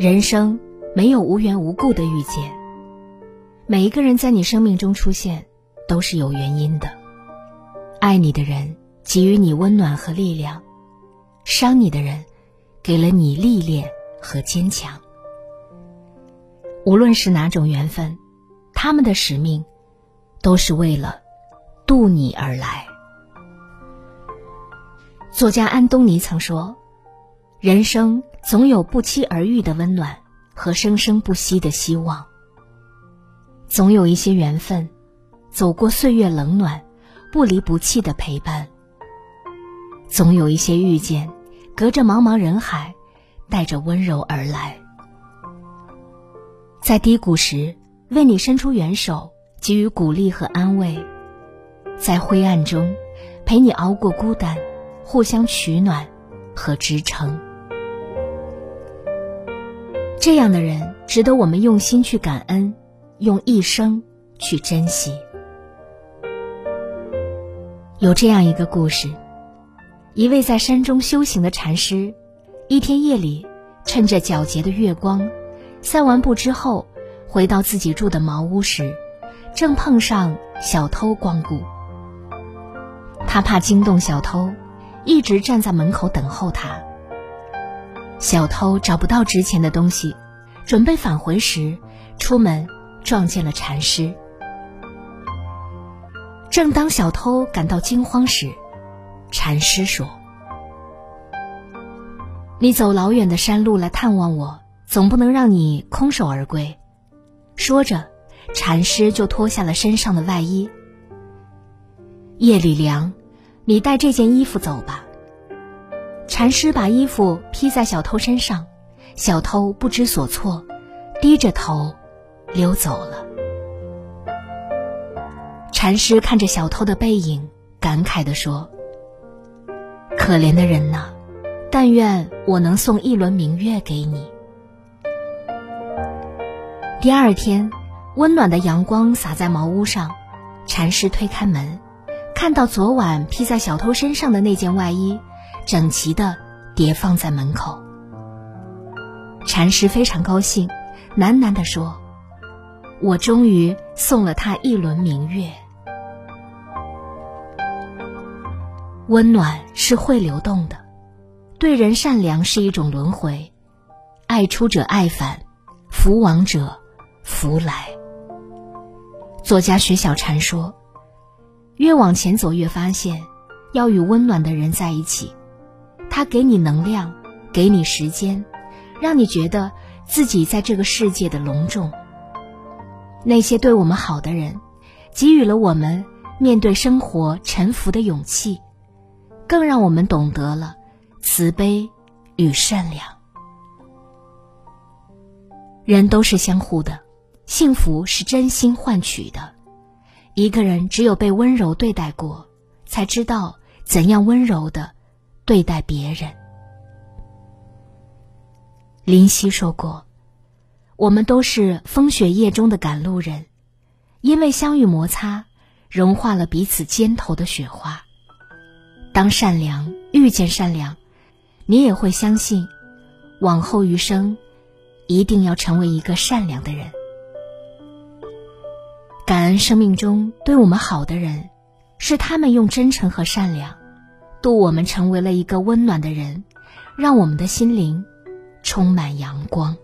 人生没有无缘无故的遇见，每一个人在你生命中出现都是有原因的。爱你的人给予你温暖和力量，伤你的人给了你历练和坚强。无论是哪种缘分，他们的使命都是为了渡你而来。作家安东尼曾说。人生总有不期而遇的温暖和生生不息的希望，总有一些缘分，走过岁月冷暖，不离不弃的陪伴；总有一些遇见，隔着茫茫人海，带着温柔而来。在低谷时为你伸出援手，给予鼓励和安慰；在灰暗中陪你熬过孤单，互相取暖和支撑。这样的人值得我们用心去感恩，用一生去珍惜。有这样一个故事：一位在山中修行的禅师，一天夜里，趁着皎洁的月光，散完步之后，回到自己住的茅屋时，正碰上小偷光顾。他怕惊动小偷，一直站在门口等候他。小偷找不到值钱的东西，准备返回时，出门撞见了禅师。正当小偷感到惊慌时，禅师说：“你走老远的山路来探望我，总不能让你空手而归。”说着，禅师就脱下了身上的外衣。夜里凉，你带这件衣服走吧。禅师把衣服披在小偷身上，小偷不知所措，低着头溜走了。禅师看着小偷的背影，感慨地说：“可怜的人呐，但愿我能送一轮明月给你。”第二天，温暖的阳光洒在茅屋上，禅师推开门，看到昨晚披在小偷身上的那件外衣。整齐的叠放在门口。禅师非常高兴，喃喃地说：“我终于送了他一轮明月。”温暖是会流动的，对人善良是一种轮回，爱出者爱返，福往者福来。作家雪小禅说：“越往前走，越发现要与温暖的人在一起。”他给你能量，给你时间，让你觉得自己在这个世界的隆重。那些对我们好的人，给予了我们面对生活沉浮的勇气，更让我们懂得了慈悲与善良。人都是相互的，幸福是真心换取的。一个人只有被温柔对待过，才知道怎样温柔的。对待别人，林夕说过：“我们都是风雪夜中的赶路人，因为相遇摩擦，融化了彼此肩头的雪花。当善良遇见善良，你也会相信，往后余生，一定要成为一个善良的人。感恩生命中对我们好的人，是他们用真诚和善良。”渡我们成为了一个温暖的人，让我们的心灵充满阳光。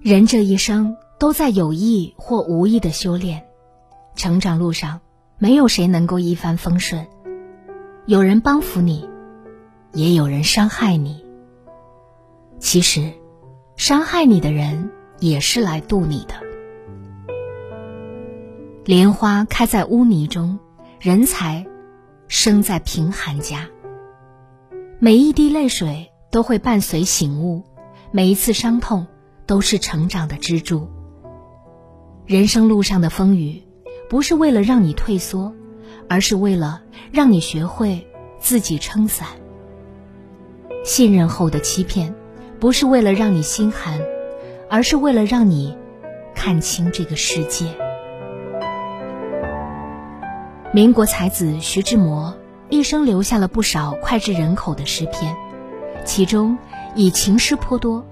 人这一生都在有意或无意的修炼，成长路上没有谁能够一帆风顺，有人帮扶你，也有人伤害你。其实，伤害你的人也是来渡你的。莲花开在污泥中，人才。生在贫寒家，每一滴泪水都会伴随醒悟，每一次伤痛都是成长的支柱。人生路上的风雨，不是为了让你退缩，而是为了让你学会自己撑伞。信任后的欺骗，不是为了让你心寒，而是为了让你看清这个世界。民国才子徐志摩一生留下了不少脍炙人口的诗篇，其中以情诗颇多，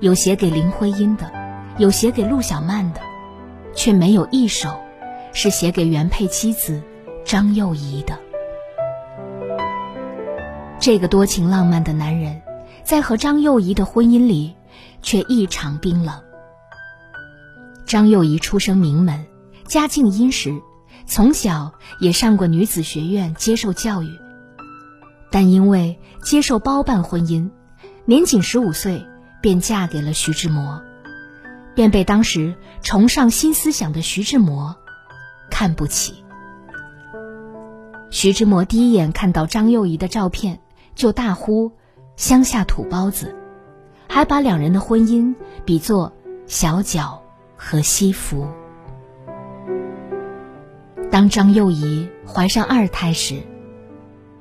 有写给林徽因的，有写给陆小曼的，却没有一首是写给原配妻子张幼仪的。这个多情浪漫的男人，在和张幼仪的婚姻里，却异常冰冷。张幼仪出生名门，家境殷实，从小也上过女子学院接受教育。但因为接受包办婚姻，年仅十五岁便嫁给了徐志摩，便被当时崇尚新思想的徐志摩看不起。徐志摩第一眼看到张幼仪的照片。就大呼“乡下土包子”，还把两人的婚姻比作小脚和西服。当张幼仪怀上二胎时，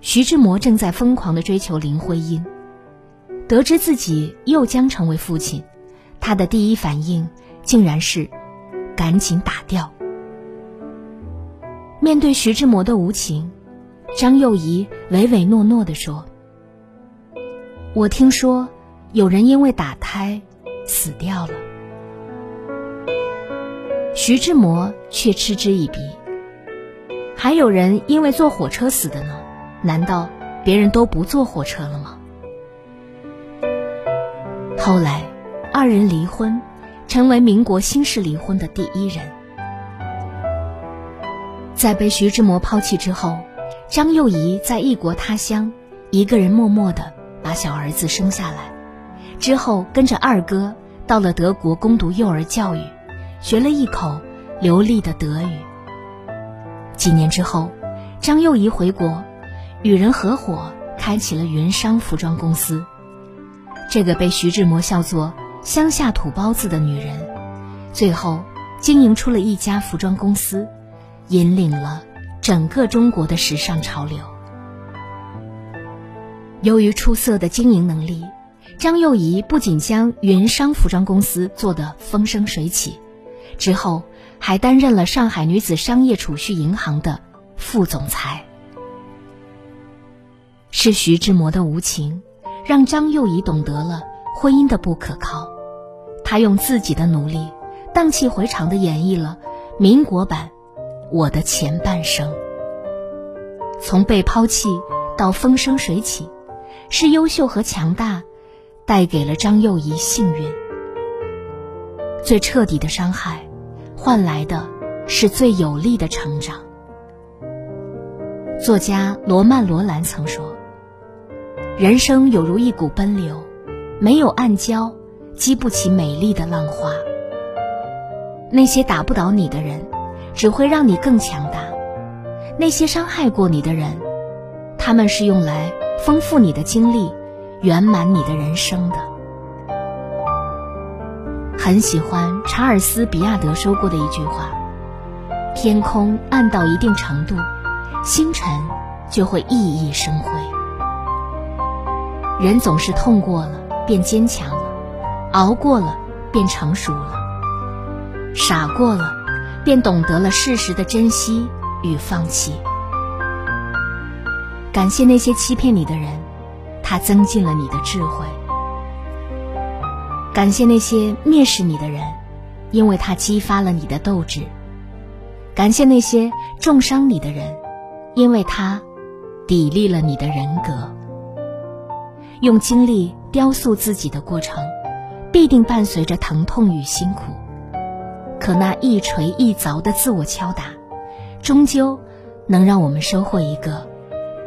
徐志摩正在疯狂的追求林徽因。得知自己又将成为父亲，他的第一反应竟然是赶紧打掉。面对徐志摩的无情，张幼仪唯唯诺诺地说。我听说，有人因为打胎死掉了。徐志摩却嗤之以鼻。还有人因为坐火车死的呢？难道别人都不坐火车了吗？后来，二人离婚，成为民国新式离婚的第一人。在被徐志摩抛弃之后，张幼仪在异国他乡，一个人默默的。把小儿子生下来，之后跟着二哥到了德国攻读幼儿教育，学了一口流利的德语。几年之后，张幼仪回国，与人合伙开启了云商服装公司。这个被徐志摩笑作“乡下土包子”的女人，最后经营出了一家服装公司，引领了整个中国的时尚潮流。由于出色的经营能力，张幼仪不仅将云商服装公司做得风生水起，之后还担任了上海女子商业储蓄银行的副总裁。是徐志摩的无情，让张幼仪懂得了婚姻的不可靠。他用自己的努力，荡气回肠地演绎了民国版《我的前半生》，从被抛弃到风生水起。是优秀和强大，带给了张幼仪幸运。最彻底的伤害，换来的是最有力的成长。作家罗曼·罗兰曾说：“人生有如一股奔流，没有暗礁，激不起美丽的浪花。那些打不倒你的人，只会让你更强大；那些伤害过你的人，他们是用来……”丰富你的经历，圆满你的人生的。很喜欢查尔斯·比亚德说过的一句话：“天空暗到一定程度，星辰就会熠熠生辉。”人总是痛过了便坚强了，熬过了便成熟了，傻过了便懂得了事实的珍惜与放弃。感谢那些欺骗你的人，他增进了你的智慧；感谢那些蔑视你的人，因为他激发了你的斗志；感谢那些重伤你的人，因为他砥砺了你的人格。用精力雕塑自己的过程，必定伴随着疼痛与辛苦。可那一锤一凿的自我敲打，终究能让我们收获一个。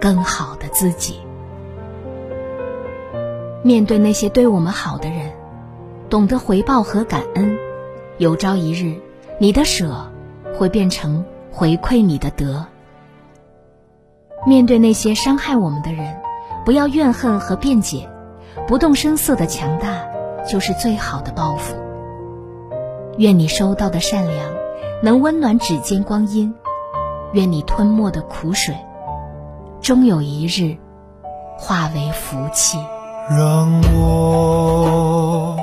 更好的自己。面对那些对我们好的人，懂得回报和感恩，有朝一日，你的舍会变成回馈你的德。面对那些伤害我们的人，不要怨恨和辩解，不动声色的强大就是最好的报复。愿你收到的善良能温暖指尖光阴，愿你吞没的苦水，终有一日化为福气。让我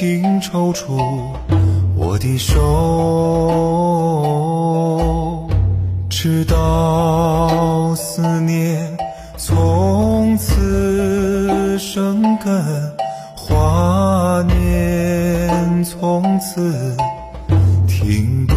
请抽出我的手，直到思念从此生根，华念从此停顿。